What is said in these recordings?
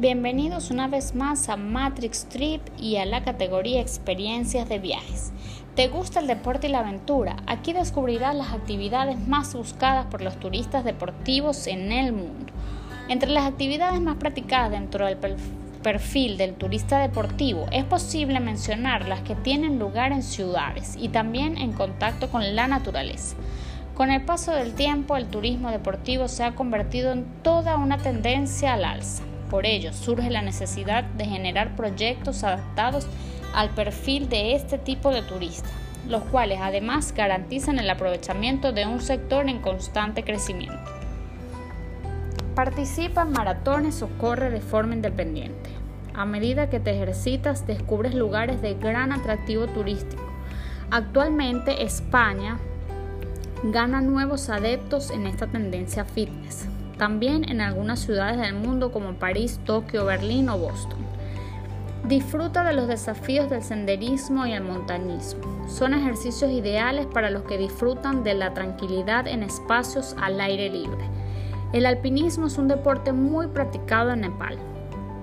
Bienvenidos una vez más a Matrix Trip y a la categoría Experiencias de viajes. ¿Te gusta el deporte y la aventura? Aquí descubrirás las actividades más buscadas por los turistas deportivos en el mundo. Entre las actividades más practicadas dentro del perfil del turista deportivo es posible mencionar las que tienen lugar en ciudades y también en contacto con la naturaleza. Con el paso del tiempo, el turismo deportivo se ha convertido en toda una tendencia al alza. Por ello, surge la necesidad de generar proyectos adaptados al perfil de este tipo de turista, los cuales además garantizan el aprovechamiento de un sector en constante crecimiento. Participa en maratones o corre de forma independiente. A medida que te ejercitas, descubres lugares de gran atractivo turístico. Actualmente España gana nuevos adeptos en esta tendencia fitness también en algunas ciudades del mundo como París, Tokio, Berlín o Boston. Disfruta de los desafíos del senderismo y el montañismo. Son ejercicios ideales para los que disfrutan de la tranquilidad en espacios al aire libre. El alpinismo es un deporte muy practicado en Nepal,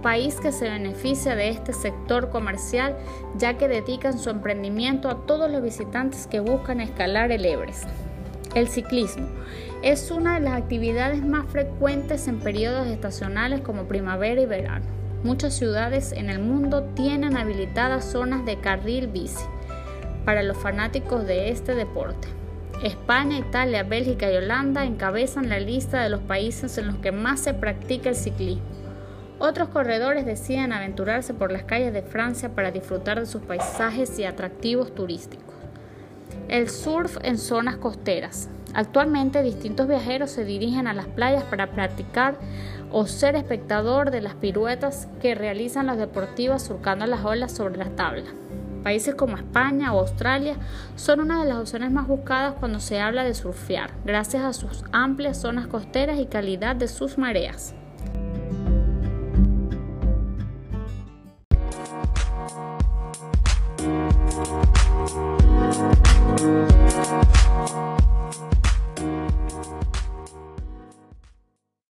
país que se beneficia de este sector comercial ya que dedican su emprendimiento a todos los visitantes que buscan escalar el Everest. El ciclismo es una de las actividades más frecuentes en periodos estacionales como primavera y verano. Muchas ciudades en el mundo tienen habilitadas zonas de carril bici para los fanáticos de este deporte. España, Italia, Bélgica y Holanda encabezan la lista de los países en los que más se practica el ciclismo. Otros corredores deciden aventurarse por las calles de Francia para disfrutar de sus paisajes y atractivos turísticos. El surf en zonas costeras. Actualmente distintos viajeros se dirigen a las playas para practicar o ser espectador de las piruetas que realizan los deportivos surcando las olas sobre las tablas. Países como España o Australia son una de las opciones más buscadas cuando se habla de surfear, gracias a sus amplias zonas costeras y calidad de sus mareas.